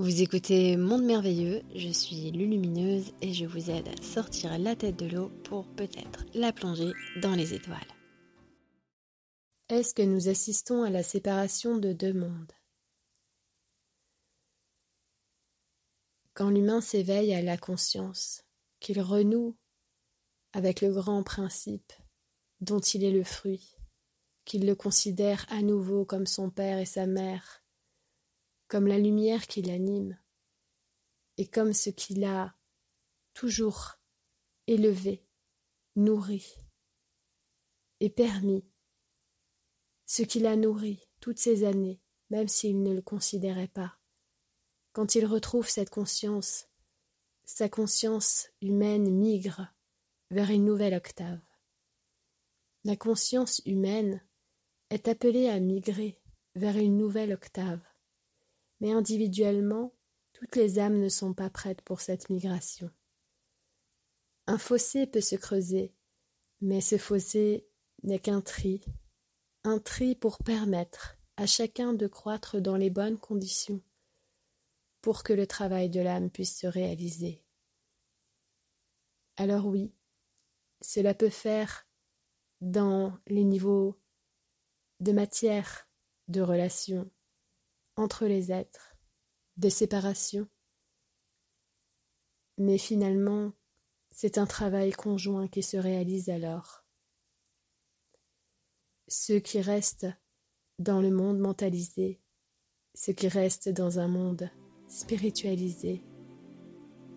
Vous écoutez Monde Merveilleux, je suis Lulumineuse et je vous aide à sortir la tête de l'eau pour peut-être la plonger dans les étoiles. Est-ce que nous assistons à la séparation de deux mondes? Quand l'humain s'éveille à la conscience, qu'il renoue avec le grand principe dont il est le fruit, qu'il le considère à nouveau comme son père et sa mère, comme la lumière qui l'anime, et comme ce qui l'a toujours élevé, nourri et permis, ce qui l'a nourri toutes ces années, même s'il ne le considérait pas. Quand il retrouve cette conscience, sa conscience humaine migre vers une nouvelle octave. La conscience humaine est appelée à migrer vers une nouvelle octave mais individuellement, toutes les âmes ne sont pas prêtes pour cette migration. Un fossé peut se creuser, mais ce fossé n'est qu'un tri, un tri pour permettre à chacun de croître dans les bonnes conditions, pour que le travail de l'âme puisse se réaliser. Alors oui, cela peut faire dans les niveaux de matière, de relations, entre les êtres, de séparation. Mais finalement, c'est un travail conjoint qui se réalise alors. Ceux qui restent dans le monde mentalisé, ceux qui restent dans un monde spiritualisé,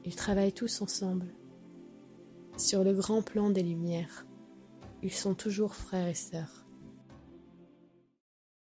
ils travaillent tous ensemble. Sur le grand plan des lumières, ils sont toujours frères et sœurs.